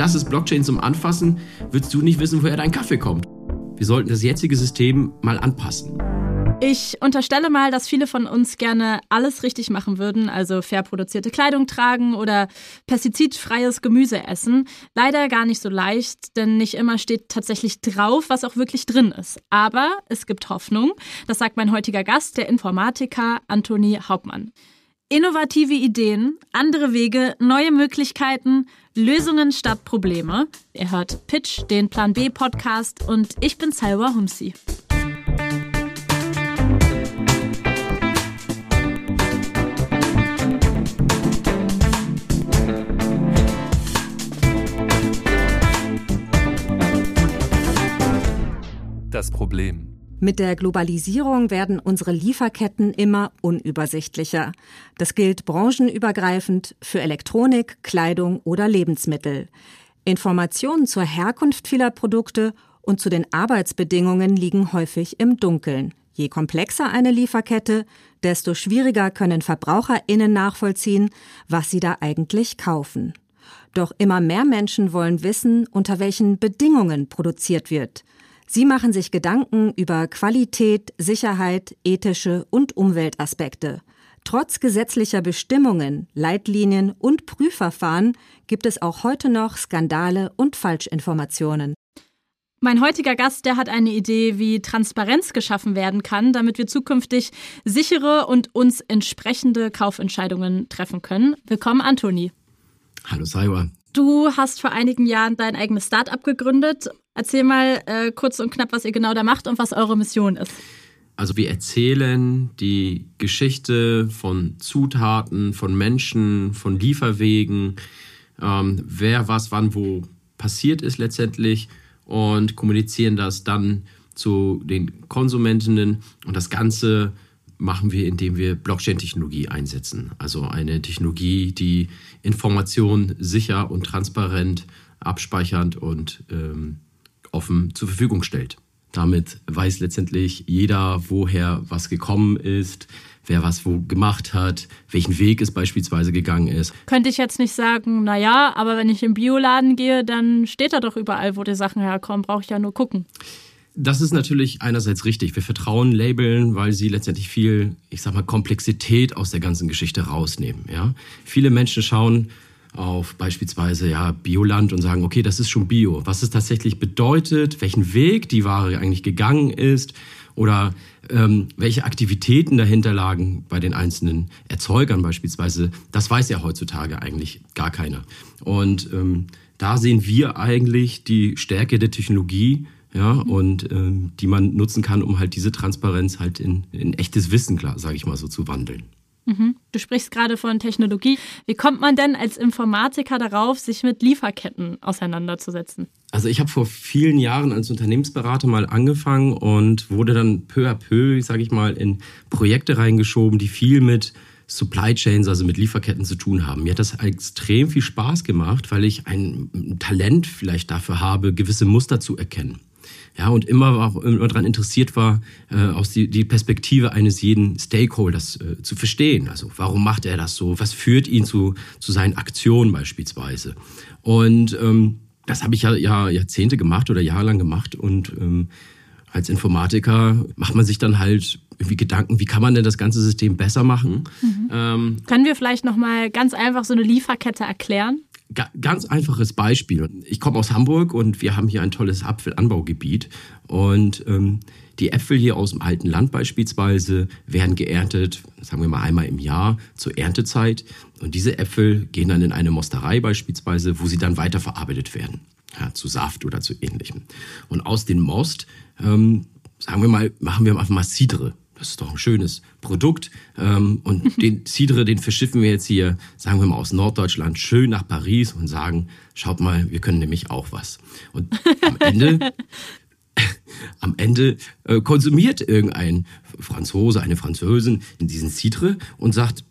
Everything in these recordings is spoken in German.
das ist Blockchain zum Anfassen, würdest du nicht wissen, woher dein Kaffee kommt. Wir sollten das jetzige System mal anpassen. Ich unterstelle mal, dass viele von uns gerne alles richtig machen würden, also fair produzierte Kleidung tragen oder pestizidfreies Gemüse essen. Leider gar nicht so leicht, denn nicht immer steht tatsächlich drauf, was auch wirklich drin ist. Aber es gibt Hoffnung. Das sagt mein heutiger Gast, der Informatiker Antoni Hauptmann. Innovative Ideen, andere Wege, neue Möglichkeiten, Lösungen statt Probleme. Ihr hört Pitch, den Plan B Podcast und ich bin Salwa Humsi. Das Problem. Mit der Globalisierung werden unsere Lieferketten immer unübersichtlicher. Das gilt branchenübergreifend für Elektronik, Kleidung oder Lebensmittel. Informationen zur Herkunft vieler Produkte und zu den Arbeitsbedingungen liegen häufig im Dunkeln. Je komplexer eine Lieferkette, desto schwieriger können Verbraucherinnen nachvollziehen, was sie da eigentlich kaufen. Doch immer mehr Menschen wollen wissen, unter welchen Bedingungen produziert wird. Sie machen sich Gedanken über Qualität, Sicherheit, ethische und Umweltaspekte. Trotz gesetzlicher Bestimmungen, Leitlinien und Prüfverfahren gibt es auch heute noch Skandale und Falschinformationen. Mein heutiger Gast, der hat eine Idee, wie Transparenz geschaffen werden kann, damit wir zukünftig sichere und uns entsprechende Kaufentscheidungen treffen können. Willkommen, Antoni. Hallo, Saiwa. Du hast vor einigen Jahren dein eigenes Start-up gegründet. Erzähl mal äh, kurz und knapp, was ihr genau da macht und was eure Mission ist. Also wir erzählen die Geschichte von Zutaten, von Menschen, von Lieferwegen, ähm, wer was wann wo passiert ist letztendlich und kommunizieren das dann zu den Konsumentinnen und das Ganze machen wir, indem wir Blockchain-Technologie einsetzen. Also eine Technologie, die Informationen sicher und transparent, abspeichernd und ähm, offen zur Verfügung stellt. Damit weiß letztendlich jeder, woher was gekommen ist, wer was wo gemacht hat, welchen Weg es beispielsweise gegangen ist. Könnte ich jetzt nicht sagen, naja, aber wenn ich im Bioladen gehe, dann steht da doch überall, wo die Sachen herkommen, brauche ich ja nur gucken. Das ist natürlich einerseits richtig. Wir vertrauen Labeln, weil sie letztendlich viel, ich sag mal, Komplexität aus der ganzen Geschichte rausnehmen. Ja? Viele Menschen schauen auf beispielsweise ja, Bioland und sagen, okay, das ist schon Bio. Was es tatsächlich bedeutet, welchen Weg die Ware eigentlich gegangen ist oder ähm, welche Aktivitäten dahinter lagen bei den einzelnen Erzeugern beispielsweise, das weiß ja heutzutage eigentlich gar keiner. Und ähm, da sehen wir eigentlich die Stärke der Technologie, ja, und ähm, die man nutzen kann, um halt diese Transparenz halt in, in echtes Wissen, sage ich mal so, zu wandeln. Mhm. Du sprichst gerade von Technologie. Wie kommt man denn als Informatiker darauf, sich mit Lieferketten auseinanderzusetzen? Also ich habe vor vielen Jahren als Unternehmensberater mal angefangen und wurde dann peu à peu, sage ich mal, in Projekte reingeschoben, die viel mit Supply Chains, also mit Lieferketten zu tun haben. Mir hat das extrem viel Spaß gemacht, weil ich ein Talent vielleicht dafür habe, gewisse Muster zu erkennen ja, und immer auch immer daran interessiert war, äh, aus die, die Perspektive eines jeden Stakeholders äh, zu verstehen. Also warum macht er das so? Was führt ihn zu, zu seinen Aktionen beispielsweise? Und ähm, das habe ich ja, ja Jahrzehnte gemacht oder jahrelang gemacht und ähm, als Informatiker macht man sich dann halt irgendwie Gedanken, wie kann man denn das ganze System besser machen? Mhm. Ähm, Können wir vielleicht noch mal ganz einfach so eine Lieferkette erklären? Ganz einfaches Beispiel. Ich komme aus Hamburg und wir haben hier ein tolles Apfelanbaugebiet. Und ähm, die Äpfel hier aus dem alten Land beispielsweise werden geerntet, sagen wir mal einmal im Jahr zur Erntezeit. Und diese Äpfel gehen dann in eine Mosterei beispielsweise, wo sie dann weiterverarbeitet werden. Ja, zu Saft oder zu ähnlichem. Und aus dem Most, ähm, sagen wir mal, machen wir einfach mal Cidre das ist doch ein schönes Produkt. Ähm, und den Cidre, den verschiffen wir jetzt hier, sagen wir mal, aus Norddeutschland schön nach Paris und sagen, schaut mal, wir können nämlich auch was. Und am Ende, am Ende äh, konsumiert irgendein Franzose, eine Französin diesen Cidre und sagt,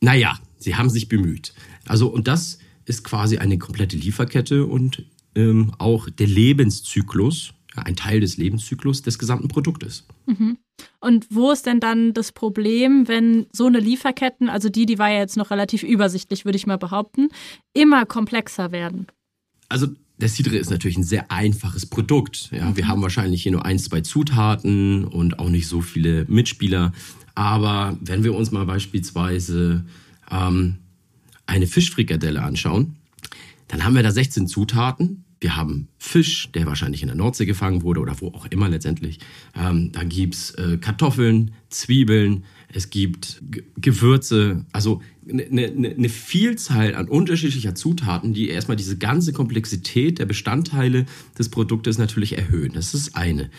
naja, sie haben sich bemüht. Also, und das ist quasi eine komplette Lieferkette und ähm, auch der Lebenszyklus, ein Teil des Lebenszyklus des gesamten Produktes. Mhm. Und wo ist denn dann das Problem, wenn so eine Lieferketten, also die, die war ja jetzt noch relativ übersichtlich, würde ich mal behaupten, immer komplexer werden? Also der Cidre ist natürlich ein sehr einfaches Produkt. Ja, wir haben wahrscheinlich hier nur ein, zwei Zutaten und auch nicht so viele Mitspieler. Aber wenn wir uns mal beispielsweise ähm, eine Fischfrikadelle anschauen, dann haben wir da 16 Zutaten. Wir haben Fisch, der wahrscheinlich in der Nordsee gefangen wurde oder wo auch immer letztendlich. Ähm, dann gibt's äh, Kartoffeln, Zwiebeln, es gibt G Gewürze, also eine ne, ne Vielzahl an unterschiedlicher Zutaten, die erstmal diese ganze Komplexität der Bestandteile des Produktes natürlich erhöhen. Das ist eine.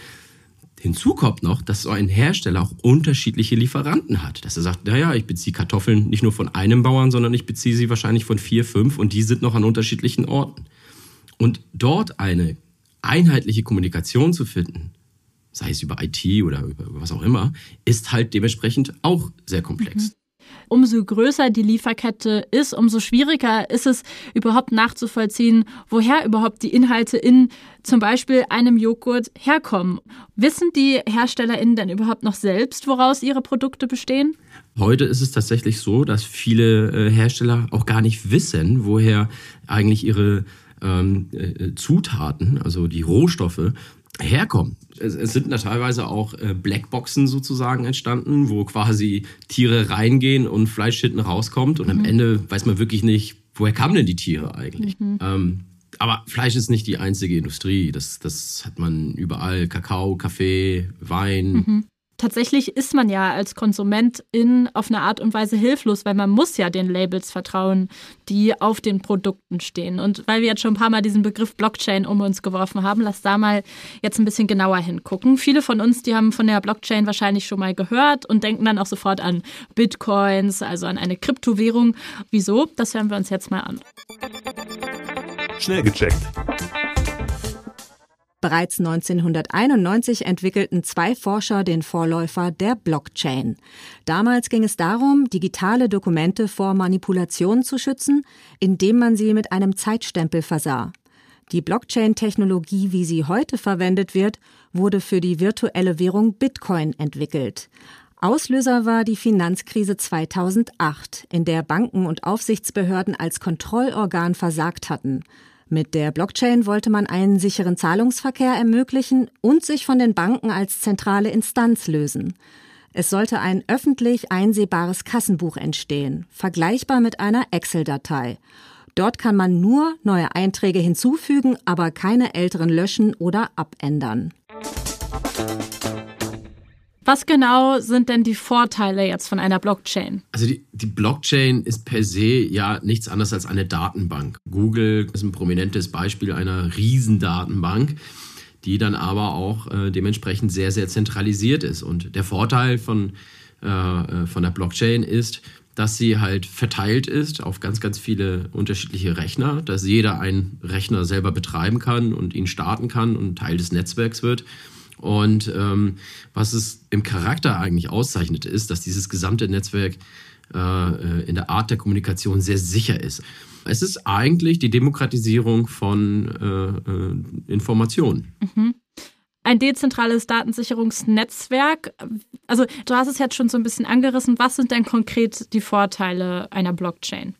Hinzu kommt noch, dass so ein Hersteller auch unterschiedliche Lieferanten hat. Dass er sagt, naja, ich beziehe Kartoffeln nicht nur von einem Bauern, sondern ich beziehe sie wahrscheinlich von vier, fünf und die sind noch an unterschiedlichen Orten. Und dort eine einheitliche Kommunikation zu finden, sei es über IT oder über, was auch immer, ist halt dementsprechend auch sehr komplex. Mhm umso größer die Lieferkette ist, umso schwieriger ist es überhaupt nachzuvollziehen, woher überhaupt die Inhalte in zum Beispiel einem Joghurt herkommen. Wissen die HerstellerInnen denn überhaupt noch selbst, woraus ihre Produkte bestehen? Heute ist es tatsächlich so, dass viele äh, Hersteller auch gar nicht wissen, woher eigentlich ihre ähm, äh, Zutaten, also die Rohstoffe, herkommen. Es, es sind da teilweise auch äh, Blackboxen sozusagen entstanden, wo quasi Tiere reingehen und Fleisch hinten rauskommt und mhm. am Ende weiß man wirklich nicht, woher kamen denn die Tiere eigentlich. Mhm. Ähm, aber Fleisch ist nicht die einzige Industrie. Das, das hat man überall. Kakao, Kaffee, Wein. Mhm tatsächlich ist man ja als Konsumentin auf eine Art und Weise hilflos, weil man muss ja den Labels vertrauen, die auf den Produkten stehen. Und weil wir jetzt schon ein paar Mal diesen Begriff Blockchain um uns geworfen haben, lass da mal jetzt ein bisschen genauer hingucken. Viele von uns, die haben von der Blockchain wahrscheinlich schon mal gehört und denken dann auch sofort an Bitcoins, also an eine Kryptowährung. Wieso? Das hören wir uns jetzt mal an. Schnell gecheckt. Bereits 1991 entwickelten zwei Forscher den Vorläufer der Blockchain. Damals ging es darum, digitale Dokumente vor Manipulation zu schützen, indem man sie mit einem Zeitstempel versah. Die Blockchain-Technologie, wie sie heute verwendet wird, wurde für die virtuelle Währung Bitcoin entwickelt. Auslöser war die Finanzkrise 2008, in der Banken und Aufsichtsbehörden als Kontrollorgan versagt hatten. Mit der Blockchain wollte man einen sicheren Zahlungsverkehr ermöglichen und sich von den Banken als zentrale Instanz lösen. Es sollte ein öffentlich einsehbares Kassenbuch entstehen, vergleichbar mit einer Excel-Datei. Dort kann man nur neue Einträge hinzufügen, aber keine älteren löschen oder abändern. Was genau sind denn die Vorteile jetzt von einer Blockchain? Also die, die, Blockchain ist per se ja nichts anderes als eine Datenbank. Google ist ein prominentes Beispiel einer Riesendatenbank, die dann aber auch äh, dementsprechend sehr, sehr zentralisiert ist. Und der Vorteil von, äh, äh von der Blockchain ist, dass sie halt verteilt ist auf ganz, ganz viele unterschiedliche Rechner, dass jeder einen Rechner selber betreiben kann und ihn starten kann und Teil des Netzwerks wird. Und ähm, was es im Charakter eigentlich auszeichnet, ist, dass dieses gesamte Netzwerk äh, äh, in der Art der Kommunikation sehr sicher ist. Es ist eigentlich die Demokratisierung von äh, äh, Informationen. Mhm. Ein dezentrales Datensicherungsnetzwerk. Also du hast es jetzt schon so ein bisschen angerissen. Was sind denn konkret die Vorteile einer Blockchain?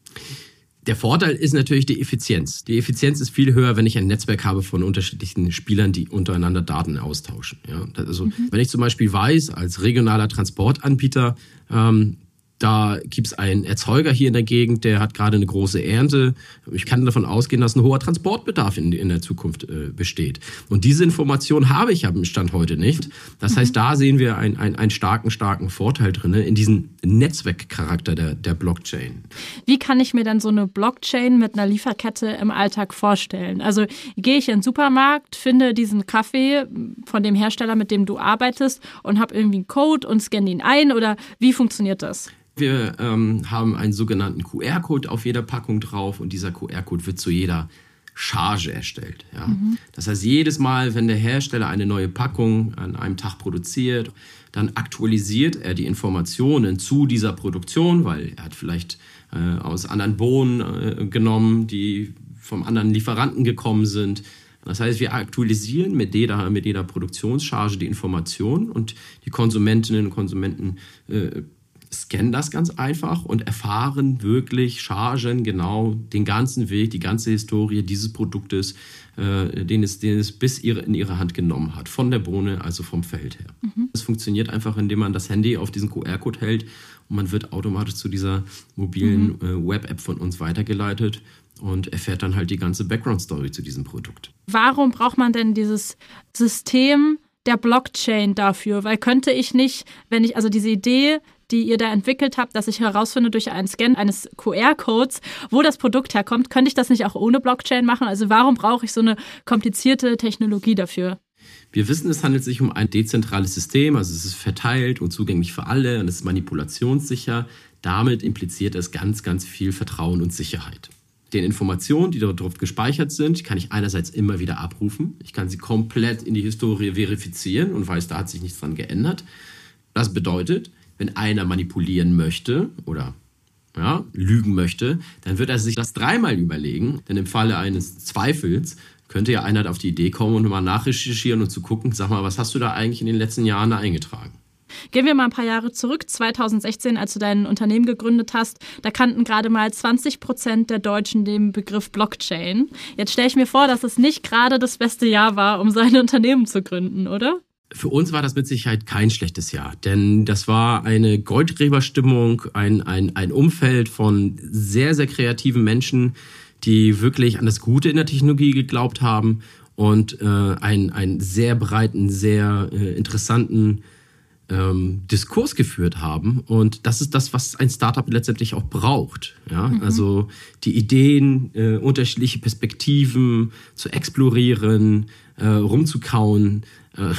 Der Vorteil ist natürlich die Effizienz. Die Effizienz ist viel höher, wenn ich ein Netzwerk habe von unterschiedlichen Spielern, die untereinander Daten austauschen. Ja, also mhm. wenn ich zum Beispiel weiß, als regionaler Transportanbieter, ähm, da gibt es einen Erzeuger hier in der Gegend, der hat gerade eine große Ernte. Ich kann davon ausgehen, dass ein hoher Transportbedarf in, in der Zukunft äh, besteht. Und diese Information habe ich am Stand heute nicht. Das mhm. heißt, da sehen wir ein, ein, einen starken, starken Vorteil drin in diesem Netzwerkcharakter der, der Blockchain. Wie kann ich mir dann so eine Blockchain mit einer Lieferkette im Alltag vorstellen? Also gehe ich in den Supermarkt, finde diesen Kaffee von dem Hersteller, mit dem du arbeitest und habe irgendwie einen Code und scanne ihn ein oder wie funktioniert das? Wir ähm, haben einen sogenannten QR-Code auf jeder Packung drauf und dieser QR-Code wird zu jeder Charge erstellt. Ja. Mhm. Das heißt, jedes Mal, wenn der Hersteller eine neue Packung an einem Tag produziert, dann aktualisiert er die Informationen zu dieser Produktion, weil er hat vielleicht äh, aus anderen Bohnen äh, genommen, die vom anderen Lieferanten gekommen sind. Das heißt, wir aktualisieren mit jeder, mit jeder Produktionscharge die Informationen und die Konsumentinnen und Konsumenten äh, scannen das ganz einfach und erfahren wirklich Chargen genau den ganzen Weg, die ganze Historie dieses Produktes, äh, den, es, den es bis ihre, in ihre Hand genommen hat, von der Bohne, also vom Feld her. Mhm. Es funktioniert einfach, indem man das Handy auf diesen QR-Code hält und man wird automatisch zu dieser mobilen mhm. äh, Web-App von uns weitergeleitet und erfährt dann halt die ganze Background-Story zu diesem Produkt. Warum braucht man denn dieses System der Blockchain dafür? Weil könnte ich nicht, wenn ich also diese Idee die ihr da entwickelt habt, dass ich herausfinde durch einen Scan eines QR-Codes, wo das Produkt herkommt, könnte ich das nicht auch ohne Blockchain machen? Also warum brauche ich so eine komplizierte Technologie dafür? Wir wissen, es handelt sich um ein dezentrales System, also es ist verteilt und zugänglich für alle und es ist manipulationssicher. Damit impliziert es ganz, ganz viel Vertrauen und Sicherheit. Den Informationen, die dort gespeichert sind, kann ich einerseits immer wieder abrufen. Ich kann sie komplett in die Historie verifizieren und weiß, da hat sich nichts dran geändert. Das bedeutet, wenn einer manipulieren möchte oder ja, lügen möchte, dann wird er sich das dreimal überlegen, denn im Falle eines Zweifels könnte ja einer auf die Idee kommen und mal nachrecherchieren und zu gucken, sag mal, was hast du da eigentlich in den letzten Jahren eingetragen? Gehen wir mal ein paar Jahre zurück, 2016, als du dein Unternehmen gegründet hast, da kannten gerade mal 20 Prozent der Deutschen den Begriff Blockchain. Jetzt stelle ich mir vor, dass es nicht gerade das beste Jahr war, um sein Unternehmen zu gründen, oder? Für uns war das mit Sicherheit kein schlechtes Jahr, denn das war eine Goldgräberstimmung, ein, ein, ein Umfeld von sehr, sehr kreativen Menschen, die wirklich an das Gute in der Technologie geglaubt haben und äh, einen, einen sehr breiten, sehr äh, interessanten ähm, Diskurs geführt haben. Und das ist das, was ein Startup letztendlich auch braucht. Ja? Mhm. Also die Ideen, äh, unterschiedliche Perspektiven zu explorieren, äh, rumzukauen, äh,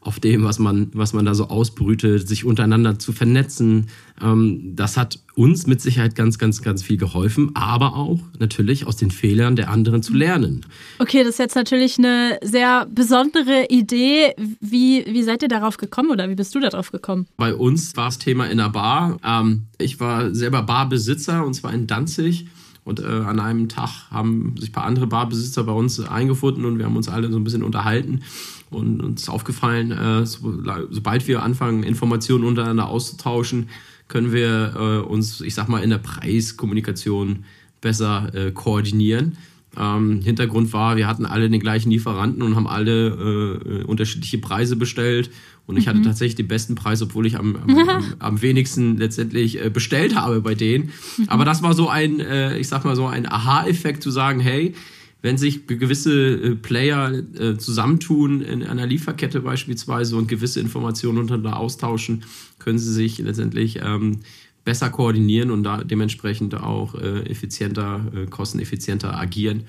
auf dem, was man, was man da so ausbrütet, sich untereinander zu vernetzen. Ähm, das hat uns mit Sicherheit ganz, ganz, ganz viel geholfen, aber auch natürlich aus den Fehlern der anderen zu lernen. Okay, das ist jetzt natürlich eine sehr besondere Idee. Wie, wie seid ihr darauf gekommen oder wie bist du darauf gekommen? Bei uns war das Thema in der Bar. Ähm, ich war selber Barbesitzer und zwar in Danzig. Und äh, an einem Tag haben sich ein paar andere Barbesitzer bei uns eingefunden und wir haben uns alle so ein bisschen unterhalten. Und uns ist aufgefallen, äh, so, sobald wir anfangen, Informationen untereinander auszutauschen, können wir äh, uns, ich sag mal, in der Preiskommunikation besser äh, koordinieren. Ähm, Hintergrund war, wir hatten alle den gleichen Lieferanten und haben alle äh, unterschiedliche Preise bestellt. Und ich mhm. hatte tatsächlich den besten Preis, obwohl ich am, am, am, am wenigsten letztendlich äh, bestellt habe bei denen. Mhm. Aber das war so ein, äh, ich sag mal so ein Aha-Effekt zu sagen, hey, wenn sich gewisse äh, Player äh, zusammentun in einer Lieferkette beispielsweise und gewisse Informationen untereinander austauschen, können sie sich letztendlich ähm, besser koordinieren und da dementsprechend auch äh, effizienter, äh, kosteneffizienter agieren.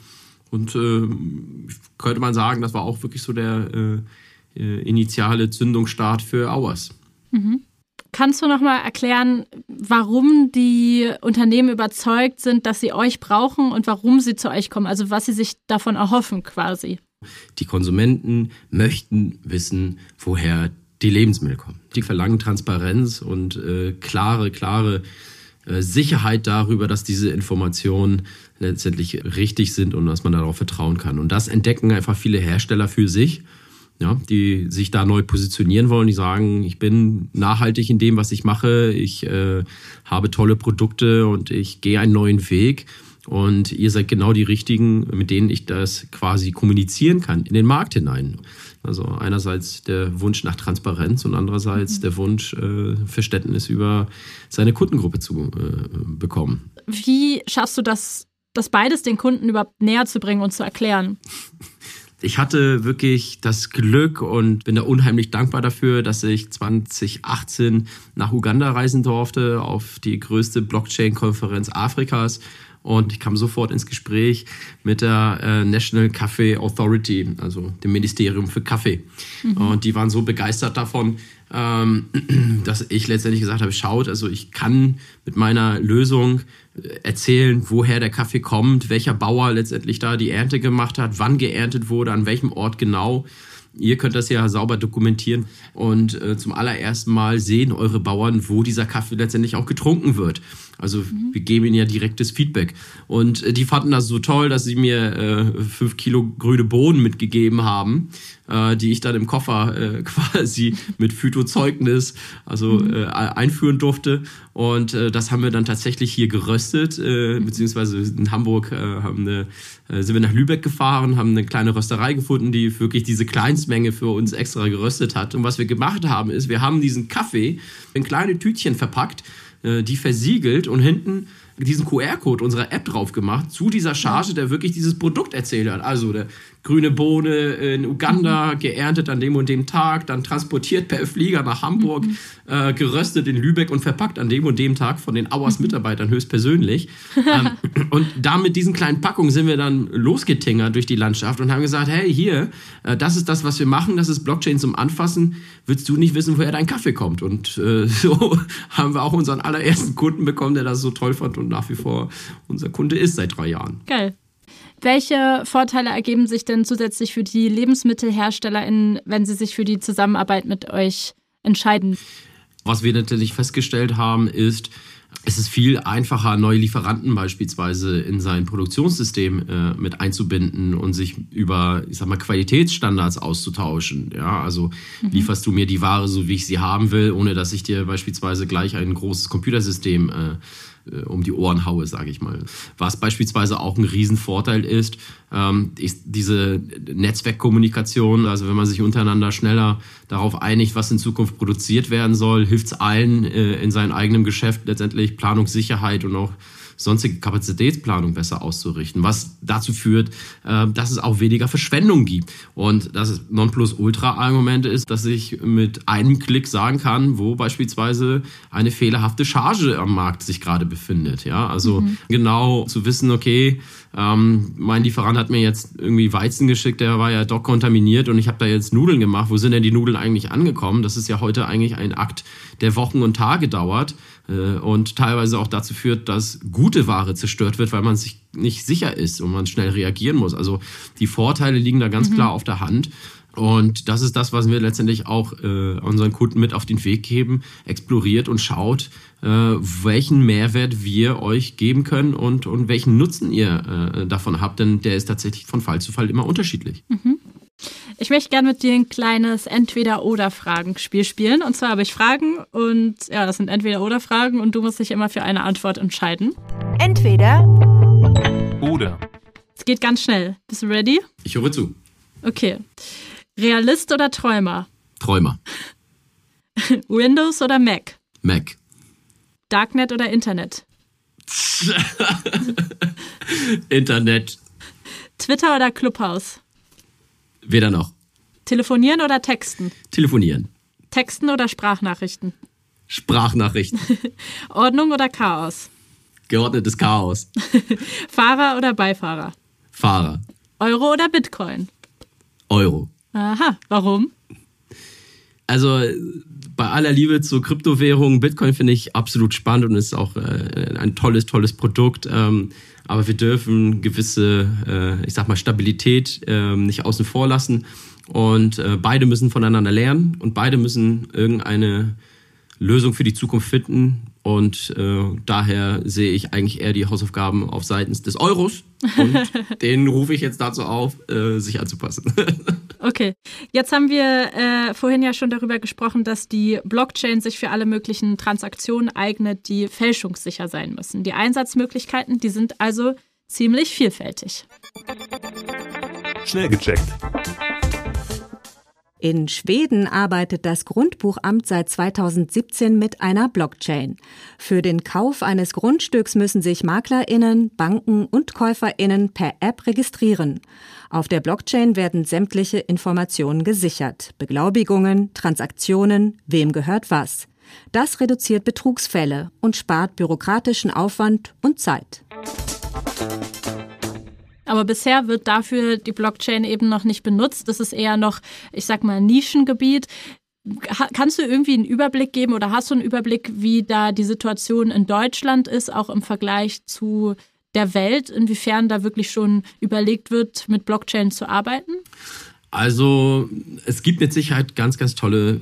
Und äh, könnte man sagen, das war auch wirklich so der initiale Zündungsstart für Hours. Mhm. Kannst du noch mal erklären, warum die Unternehmen überzeugt sind, dass sie euch brauchen und warum sie zu euch kommen? Also was sie sich davon erhoffen quasi? Die Konsumenten möchten wissen, woher die Lebensmittel kommen. Die verlangen Transparenz und äh, klare, klare äh, Sicherheit darüber, dass diese Informationen letztendlich richtig sind und dass man darauf vertrauen kann. Und das entdecken einfach viele Hersteller für sich, ja, die sich da neu positionieren wollen, die sagen, ich bin nachhaltig in dem, was ich mache, ich äh, habe tolle Produkte und ich gehe einen neuen Weg. Und ihr seid genau die richtigen, mit denen ich das quasi kommunizieren kann in den Markt hinein. Also einerseits der Wunsch nach Transparenz und andererseits mhm. der Wunsch, äh, Verständnis über seine Kundengruppe zu äh, bekommen. Wie schaffst du das, das beides den Kunden überhaupt näher zu bringen und zu erklären? Ich hatte wirklich das Glück und bin da unheimlich dankbar dafür, dass ich 2018 nach Uganda reisen durfte auf die größte Blockchain-Konferenz Afrikas und ich kam sofort ins Gespräch mit der äh, National Coffee Authority, also dem Ministerium für Kaffee. Mhm. Und die waren so begeistert davon, dass ich letztendlich gesagt habe, schaut, also ich kann mit meiner Lösung äh, erzählen, woher der Kaffee kommt, welcher Bauer letztendlich da die Ernte gemacht hat, wann geerntet wurde, an welchem Ort genau. Ihr könnt das ja sauber dokumentieren und äh, zum allerersten Mal sehen eure Bauern, wo dieser Kaffee letztendlich auch getrunken wird. Also mhm. wir geben ihnen ja direktes Feedback. Und äh, die fanden das so toll, dass sie mir äh, fünf Kilo grüne Bohnen mitgegeben haben, äh, die ich dann im Koffer äh, quasi mit Phytozeugnis also mhm. äh, einführen durfte. Und äh, das haben wir dann tatsächlich hier geröstet, äh, beziehungsweise in Hamburg äh, haben eine, äh, sind wir nach Lübeck gefahren, haben eine kleine Rösterei gefunden, die wirklich diese Kleinstmenge für uns extra geröstet hat. Und was wir gemacht haben, ist, wir haben diesen Kaffee in kleine Tütchen verpackt, die versiegelt und hinten diesen QR-Code unserer App drauf gemacht zu dieser Charge, der wirklich dieses Produkt erzählt hat. Also der grüne Bohne in Uganda, mhm. geerntet an dem und dem Tag, dann transportiert per Flieger nach Hamburg, mhm. äh, geröstet in Lübeck und verpackt an dem und dem Tag von den Auers mhm. Mitarbeitern höchstpersönlich. ähm, und da mit diesen kleinen Packungen sind wir dann losgetingert durch die Landschaft und haben gesagt, hey, hier, äh, das ist das, was wir machen, das ist Blockchain zum Anfassen. Willst du nicht wissen, woher dein Kaffee kommt? Und äh, so haben wir auch unseren allerersten Kunden bekommen, der das so toll fand und nach wie vor unser Kunde ist seit drei Jahren. Geil. Welche Vorteile ergeben sich denn zusätzlich für die LebensmittelherstellerInnen, wenn sie sich für die Zusammenarbeit mit euch entscheiden? Was wir natürlich festgestellt haben, ist, es ist viel einfacher, neue Lieferanten beispielsweise in sein Produktionssystem äh, mit einzubinden und sich über, ich sag mal, Qualitätsstandards auszutauschen. Ja, also mhm. lieferst du mir die Ware so, wie ich sie haben will, ohne dass ich dir beispielsweise gleich ein großes Computersystem äh, äh, um die Ohren haue, sage ich mal. Was beispielsweise auch ein Riesenvorteil ist, ähm, ist diese Netzwerkkommunikation. Also wenn man sich untereinander schneller darauf einigt, was in Zukunft produziert werden soll, hilft es allen äh, in seinem eigenen Geschäft letztendlich Planungssicherheit und auch sonstige Kapazitätsplanung besser auszurichten, was dazu führt, äh, dass es auch weniger Verschwendung gibt. Und das Nonplusultra-Argument ist, dass ich mit einem Klick sagen kann, wo beispielsweise eine fehlerhafte Charge am Markt sich gerade befindet. Ja, also mhm. genau zu wissen, okay, ähm, mein Lieferant hat mir jetzt irgendwie Weizen geschickt, der war ja doch kontaminiert und ich habe da jetzt Nudeln gemacht. Wo sind denn die Nudeln eigentlich angekommen? Das ist ja heute eigentlich ein Akt, der Wochen und Tage dauert äh, und teilweise auch dazu führt, dass gute Ware zerstört wird, weil man sich nicht sicher ist und man schnell reagieren muss. Also die Vorteile liegen da ganz mhm. klar auf der Hand. Und das ist das, was wir letztendlich auch äh, unseren Kunden mit auf den Weg geben, exploriert und schaut, äh, welchen Mehrwert wir euch geben können und, und welchen Nutzen ihr äh, davon habt, denn der ist tatsächlich von Fall zu Fall immer unterschiedlich. Mhm. Ich möchte gerne mit dir ein kleines Entweder-Oder-Fragen-Spiel spielen. Und zwar habe ich Fragen und ja, das sind Entweder-Oder-Fragen und du musst dich immer für eine Antwort entscheiden. Entweder oder. Es geht ganz schnell. Bist du ready? Ich höre zu. Okay. Realist oder Träumer? Träumer. Windows oder Mac? Mac. Darknet oder Internet? Internet. Twitter oder Clubhouse? Weder noch. Telefonieren oder texten? Telefonieren. Texten oder Sprachnachrichten? Sprachnachrichten. Ordnung oder Chaos? Geordnetes Chaos. Fahrer oder Beifahrer? Fahrer. Euro oder Bitcoin? Euro. Aha, warum? Also bei aller Liebe zur Kryptowährung, Bitcoin finde ich absolut spannend und ist auch äh, ein tolles, tolles Produkt. Ähm, aber wir dürfen gewisse, äh, ich sag mal, Stabilität äh, nicht außen vor lassen. Und äh, beide müssen voneinander lernen und beide müssen irgendeine Lösung für die Zukunft finden. Und äh, daher sehe ich eigentlich eher die Hausaufgaben auf Seiten des Euros. Und den rufe ich jetzt dazu auf, äh, sich anzupassen. okay, jetzt haben wir äh, vorhin ja schon darüber gesprochen, dass die Blockchain sich für alle möglichen Transaktionen eignet, die fälschungssicher sein müssen. Die Einsatzmöglichkeiten, die sind also ziemlich vielfältig. Schnell gecheckt. In Schweden arbeitet das Grundbuchamt seit 2017 mit einer Blockchain. Für den Kauf eines Grundstücks müssen sich Maklerinnen, Banken und Käuferinnen per App registrieren. Auf der Blockchain werden sämtliche Informationen gesichert. Beglaubigungen, Transaktionen, wem gehört was. Das reduziert Betrugsfälle und spart bürokratischen Aufwand und Zeit. Aber bisher wird dafür die Blockchain eben noch nicht benutzt. Das ist eher noch, ich sag mal, Nischengebiet. Kannst du irgendwie einen Überblick geben oder hast du einen Überblick, wie da die Situation in Deutschland ist, auch im Vergleich zu der Welt, inwiefern da wirklich schon überlegt wird, mit Blockchain zu arbeiten? Also es gibt mit Sicherheit ganz, ganz tolle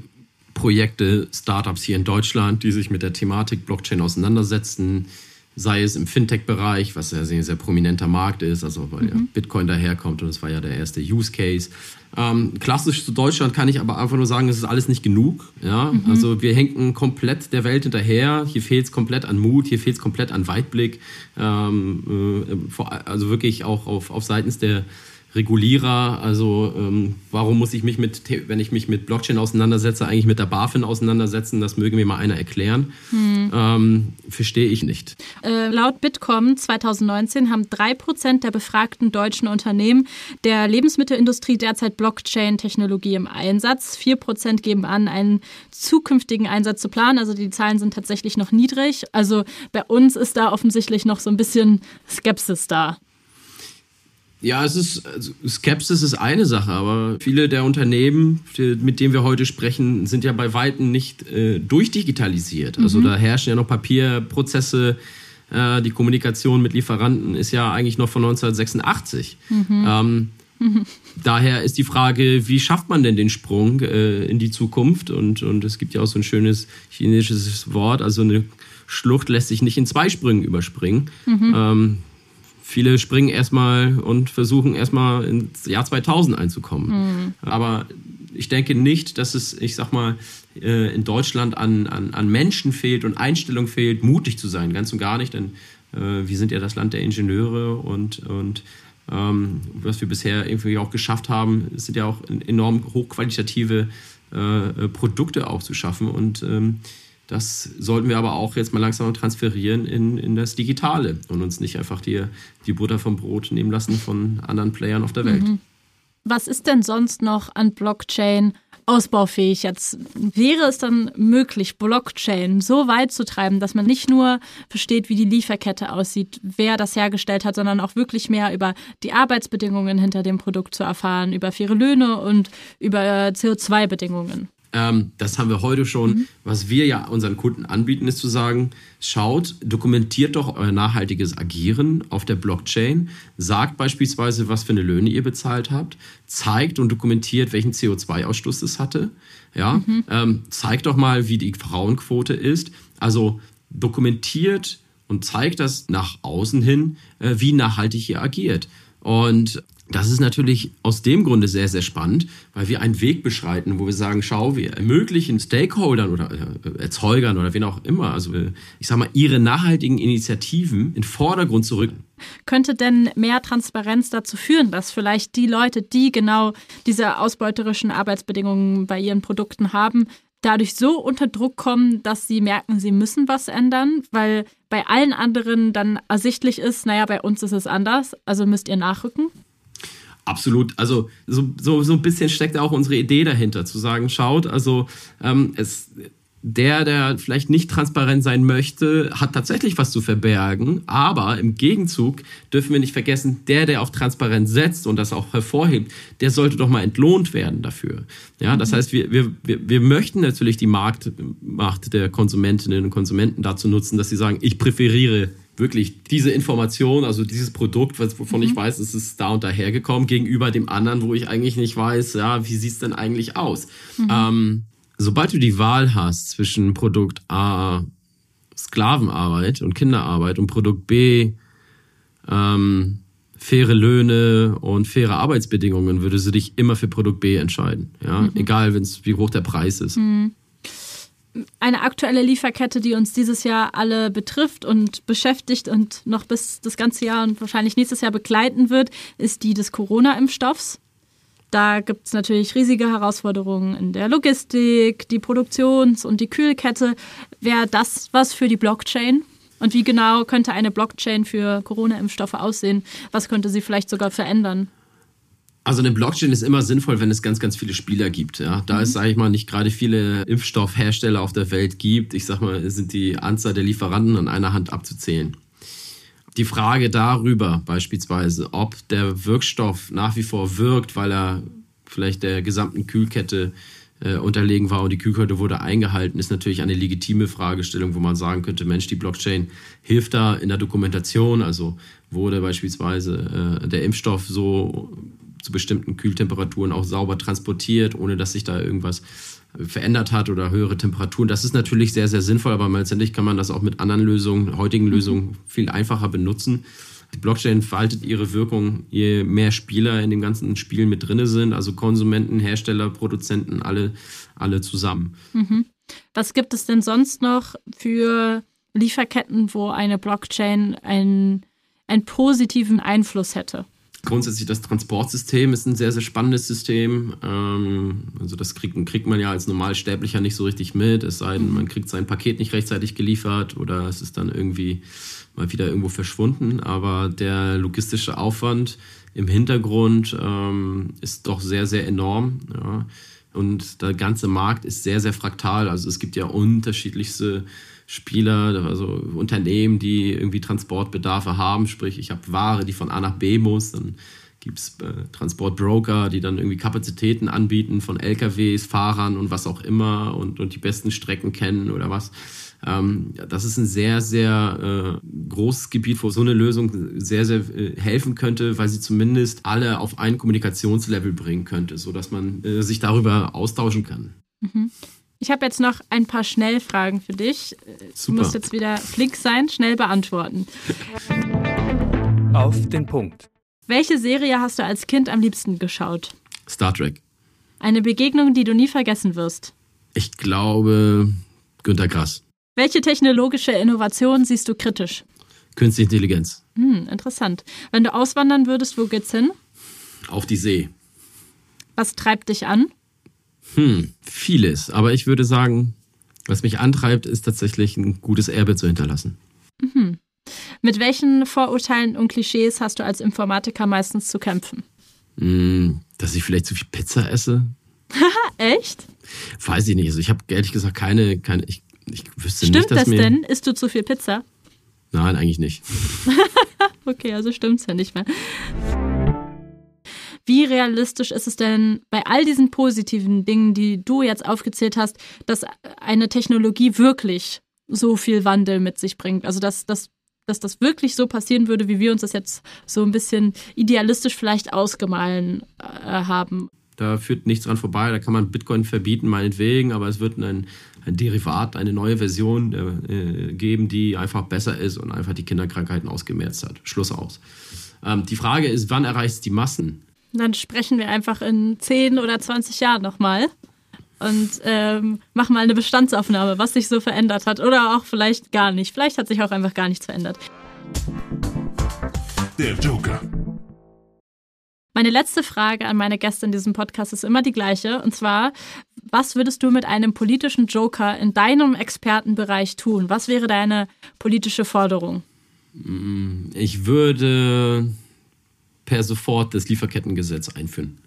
Projekte, Startups hier in Deutschland, die sich mit der Thematik Blockchain auseinandersetzen, sei es im Fintech-Bereich, was ja ein sehr, sehr prominenter Markt ist, also weil mhm. ja Bitcoin daherkommt und das war ja der erste Use Case. Ähm, klassisch zu Deutschland kann ich aber einfach nur sagen, es ist alles nicht genug. Ja? Mhm. Also wir hängen komplett der Welt hinterher. Hier fehlt es komplett an Mut, hier fehlt es komplett an Weitblick. Ähm, äh, also wirklich auch auf, auf seitens der Regulierer. Also ähm, warum muss ich mich mit, wenn ich mich mit Blockchain auseinandersetze, eigentlich mit der BaFin auseinandersetzen? Das möge mir mal einer erklären. Hm. Ähm, verstehe ich nicht. Äh, laut Bitkom 2019 haben drei Prozent der befragten deutschen Unternehmen der Lebensmittelindustrie derzeit Blockchain-Technologie im Einsatz. Vier Prozent geben an, einen zukünftigen Einsatz zu planen. Also die Zahlen sind tatsächlich noch niedrig. Also bei uns ist da offensichtlich noch so ein bisschen Skepsis da. Ja, es ist also Skepsis ist eine Sache, aber viele der Unternehmen, mit denen wir heute sprechen, sind ja bei weitem nicht äh, durchdigitalisiert. Also mhm. da herrschen ja noch Papierprozesse. Äh, die Kommunikation mit Lieferanten ist ja eigentlich noch von 1986. Mhm. Ähm, mhm. Daher ist die Frage, wie schafft man denn den Sprung äh, in die Zukunft? Und, und es gibt ja auch so ein schönes chinesisches Wort, also eine Schlucht lässt sich nicht in zwei Sprüngen überspringen. Mhm. Ähm, Viele springen erstmal und versuchen erstmal ins Jahr 2000 einzukommen. Mhm. Aber ich denke nicht, dass es, ich sag mal, äh, in Deutschland an, an, an Menschen fehlt und Einstellung fehlt, mutig zu sein. Ganz und gar nicht, denn äh, wir sind ja das Land der Ingenieure und, und ähm, was wir bisher irgendwie auch geschafft haben, sind ja auch enorm hochqualitative äh, Produkte auch zu schaffen. Und ähm, das sollten wir aber auch jetzt mal langsam transferieren in, in das Digitale und uns nicht einfach die, die Butter vom Brot nehmen lassen von anderen Playern auf der Welt. Mhm. Was ist denn sonst noch an Blockchain ausbaufähig? Jetzt wäre es dann möglich, Blockchain so weit zu treiben, dass man nicht nur versteht, wie die Lieferkette aussieht, wer das hergestellt hat, sondern auch wirklich mehr über die Arbeitsbedingungen hinter dem Produkt zu erfahren, über faire Löhne und über CO2-Bedingungen. Ähm, das haben wir heute schon. Mhm. Was wir ja unseren Kunden anbieten, ist zu sagen, schaut, dokumentiert doch euer nachhaltiges Agieren auf der Blockchain, sagt beispielsweise, was für eine Löhne ihr bezahlt habt, zeigt und dokumentiert, welchen CO2-Ausstoß es hatte. Ja, mhm. ähm, zeigt doch mal, wie die Frauenquote ist. Also dokumentiert und zeigt das nach außen hin, äh, wie nachhaltig ihr agiert. Und das ist natürlich aus dem Grunde sehr, sehr spannend, weil wir einen Weg beschreiten, wo wir sagen, schau, wir ermöglichen Stakeholdern oder äh, Erzeugern oder wen auch immer, also äh, ich sag mal, ihre nachhaltigen Initiativen in Vordergrund zu rücken. Könnte denn mehr Transparenz dazu führen, dass vielleicht die Leute, die genau diese ausbeuterischen Arbeitsbedingungen bei ihren Produkten haben, dadurch so unter Druck kommen, dass sie merken, sie müssen was ändern, weil bei allen anderen dann ersichtlich ist, naja, bei uns ist es anders, also müsst ihr nachrücken? Absolut. Also so, so, so ein bisschen steckt auch unsere Idee dahinter, zu sagen, schaut, also ähm, es, der, der vielleicht nicht transparent sein möchte, hat tatsächlich was zu verbergen. Aber im Gegenzug dürfen wir nicht vergessen, der, der auf Transparenz setzt und das auch hervorhebt, der sollte doch mal entlohnt werden dafür. Ja, das mhm. heißt, wir, wir, wir möchten natürlich die Marktmacht der Konsumentinnen und Konsumenten dazu nutzen, dass sie sagen, ich präferiere wirklich diese Information, also dieses Produkt, wovon mhm. ich weiß, es ist da und daher gekommen, gegenüber dem anderen, wo ich eigentlich nicht weiß, ja, wie sieht es denn eigentlich aus? Mhm. Ähm, sobald du die Wahl hast zwischen Produkt A, Sklavenarbeit und Kinderarbeit und Produkt B, ähm, faire Löhne und faire Arbeitsbedingungen, würdest du dich immer für Produkt B entscheiden. Ja? Mhm. Egal, wie hoch der Preis ist. Eine aktuelle Lieferkette, die uns dieses Jahr alle betrifft und beschäftigt und noch bis das ganze Jahr und wahrscheinlich nächstes Jahr begleiten wird, ist die des Corona-Impfstoffs. Da gibt es natürlich riesige Herausforderungen in der Logistik, die Produktions- und die Kühlkette. Wäre das was für die Blockchain? Und wie genau könnte eine Blockchain für Corona-Impfstoffe aussehen? Was könnte sie vielleicht sogar verändern? Also eine Blockchain ist immer sinnvoll, wenn es ganz, ganz viele Spieler gibt. Ja, da mhm. es, sage ich mal, nicht gerade viele Impfstoffhersteller auf der Welt gibt. Ich sag mal, sind die Anzahl der Lieferanten an einer Hand abzuzählen. Die Frage darüber beispielsweise, ob der Wirkstoff nach wie vor wirkt, weil er vielleicht der gesamten Kühlkette äh, unterlegen war und die Kühlkette wurde eingehalten, ist natürlich eine legitime Fragestellung, wo man sagen könnte, Mensch, die Blockchain hilft da in der Dokumentation. Also wurde beispielsweise äh, der Impfstoff so zu bestimmten Kühltemperaturen auch sauber transportiert, ohne dass sich da irgendwas verändert hat oder höhere Temperaturen. Das ist natürlich sehr, sehr sinnvoll, aber letztendlich kann man das auch mit anderen Lösungen, heutigen Lösungen viel einfacher benutzen. Die Blockchain faltet ihre Wirkung, je mehr Spieler in dem ganzen Spiel mit drin sind, also Konsumenten, Hersteller, Produzenten, alle, alle zusammen. Mhm. Was gibt es denn sonst noch für Lieferketten, wo eine Blockchain einen, einen positiven Einfluss hätte? Grundsätzlich das Transportsystem ist ein sehr, sehr spannendes System. Ähm, also das kriegt, kriegt man ja als Normalsterblicher nicht so richtig mit, es sei denn, man kriegt sein Paket nicht rechtzeitig geliefert oder es ist dann irgendwie mal wieder irgendwo verschwunden. Aber der logistische Aufwand im Hintergrund ähm, ist doch sehr, sehr enorm. Und der ganze Markt ist sehr, sehr fraktal. Also es gibt ja unterschiedlichste Spieler, also Unternehmen, die irgendwie Transportbedarfe haben. Sprich, ich habe Ware, die von A nach B muss. Dann gibt es äh, Transportbroker, die dann irgendwie Kapazitäten anbieten von LKWs, Fahrern und was auch immer und, und die besten Strecken kennen oder was. Ähm, das ist ein sehr, sehr äh, großes Gebiet, wo so eine Lösung sehr, sehr äh, helfen könnte, weil sie zumindest alle auf ein Kommunikationslevel bringen könnte, sodass man äh, sich darüber austauschen kann. Mhm. Ich habe jetzt noch ein paar Schnellfragen für dich. Super. Du musst jetzt wieder flink sein, schnell beantworten. Auf den Punkt. Welche Serie hast du als Kind am liebsten geschaut? Star Trek. Eine Begegnung, die du nie vergessen wirst. Ich glaube Günter Grass. Welche technologische Innovation siehst du kritisch? Künstliche Intelligenz. Hm, interessant. Wenn du auswandern würdest, wo geht's hin? Auf die See. Was treibt dich an? Hm, vieles. Aber ich würde sagen, was mich antreibt, ist tatsächlich ein gutes Erbe zu hinterlassen. Mhm. Mit welchen Vorurteilen und Klischees hast du als Informatiker meistens zu kämpfen? Hm, dass ich vielleicht zu viel Pizza esse. Echt? Weiß ich nicht. Also ich habe ehrlich gesagt keine, keine ich ich wüsste Stimmt nicht, dass das mir... denn? Isst du zu viel Pizza? Nein, eigentlich nicht. okay, also stimmt's ja nicht mehr. Wie realistisch ist es denn bei all diesen positiven Dingen, die du jetzt aufgezählt hast, dass eine Technologie wirklich so viel Wandel mit sich bringt? Also, dass, dass, dass das wirklich so passieren würde, wie wir uns das jetzt so ein bisschen idealistisch vielleicht ausgemahlen äh, haben? Da führt nichts dran vorbei. Da kann man Bitcoin verbieten, meinetwegen, aber es wird ein, ein Derivat, eine neue Version äh, geben, die einfach besser ist und einfach die Kinderkrankheiten ausgemerzt hat. Schluss aus. Ähm, die Frage ist, wann erreicht es die Massen? Dann sprechen wir einfach in 10 oder 20 Jahren nochmal und ähm, machen mal eine Bestandsaufnahme, was sich so verändert hat. Oder auch vielleicht gar nicht. Vielleicht hat sich auch einfach gar nichts verändert. Der Joker. Meine letzte Frage an meine Gäste in diesem Podcast ist immer die gleiche. Und zwar, was würdest du mit einem politischen Joker in deinem Expertenbereich tun? Was wäre deine politische Forderung? Mm, ich würde per sofort das Lieferkettengesetz einführen.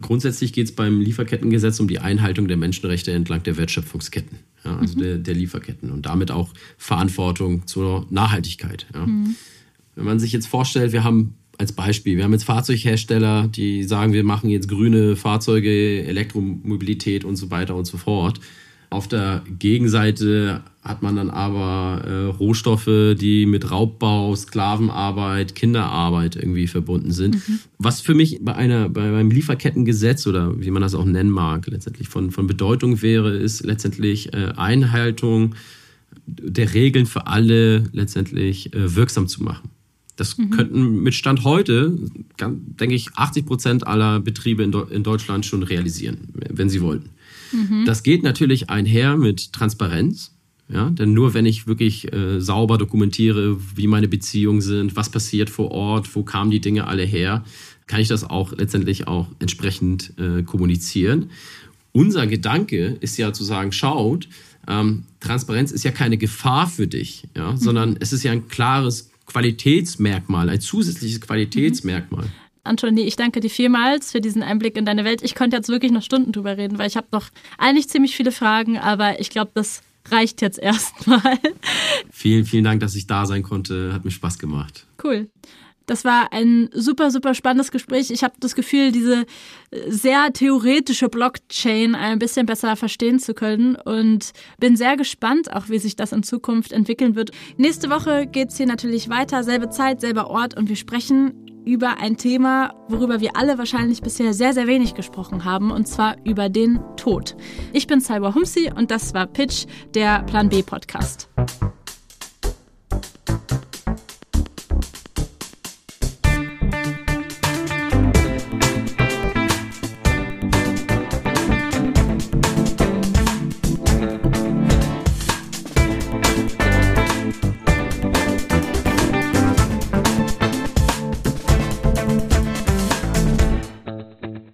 Grundsätzlich geht es beim Lieferkettengesetz um die Einhaltung der Menschenrechte entlang der Wertschöpfungsketten, ja, also mhm. der, der, Lieferketten und damit auch Verantwortung zur Nachhaltigkeit. Ja. Mhm. Wenn man sich jetzt vorstellt, wir haben als Beispiel. Wir haben jetzt Fahrzeughersteller, die sagen, wir machen jetzt grüne Fahrzeuge, Elektromobilität und so weiter und so fort. Auf der Gegenseite hat man dann aber äh, Rohstoffe, die mit Raubbau, Sklavenarbeit, Kinderarbeit irgendwie verbunden sind. Mhm. Was für mich bei einer, bei einem Lieferkettengesetz oder wie man das auch nennen mag, letztendlich von, von Bedeutung wäre, ist letztendlich äh, Einhaltung der Regeln für alle letztendlich äh, wirksam zu machen. Das mhm. könnten mit Stand heute, denke ich, 80 Prozent aller Betriebe in, in, Deutschland schon realisieren, wenn sie wollten. Mhm. Das geht natürlich einher mit Transparenz. Ja, denn nur wenn ich wirklich äh, sauber dokumentiere, wie meine Beziehungen sind, was passiert vor Ort, wo kamen die Dinge alle her, kann ich das auch letztendlich auch entsprechend äh, kommunizieren. Unser Gedanke ist ja zu sagen, schaut, ähm, Transparenz ist ja keine Gefahr für dich, ja, mhm. sondern es ist ja ein klares Qualitätsmerkmal, ein zusätzliches Qualitätsmerkmal. Mhm. Antoni, ich danke dir vielmals für diesen Einblick in deine Welt. Ich konnte jetzt wirklich noch Stunden drüber reden, weil ich habe noch eigentlich ziemlich viele Fragen, aber ich glaube, das reicht jetzt erstmal. Vielen, vielen Dank, dass ich da sein konnte. Hat mir Spaß gemacht. Cool. Das war ein super, super spannendes Gespräch. Ich habe das Gefühl, diese sehr theoretische Blockchain ein bisschen besser verstehen zu können und bin sehr gespannt, auch wie sich das in Zukunft entwickeln wird. Nächste Woche geht es hier natürlich weiter, selbe Zeit, selber Ort und wir sprechen über ein Thema, worüber wir alle wahrscheinlich bisher sehr, sehr wenig gesprochen haben, und zwar über den Tod. Ich bin Cyber Humsi und das war Pitch, der Plan B Podcast.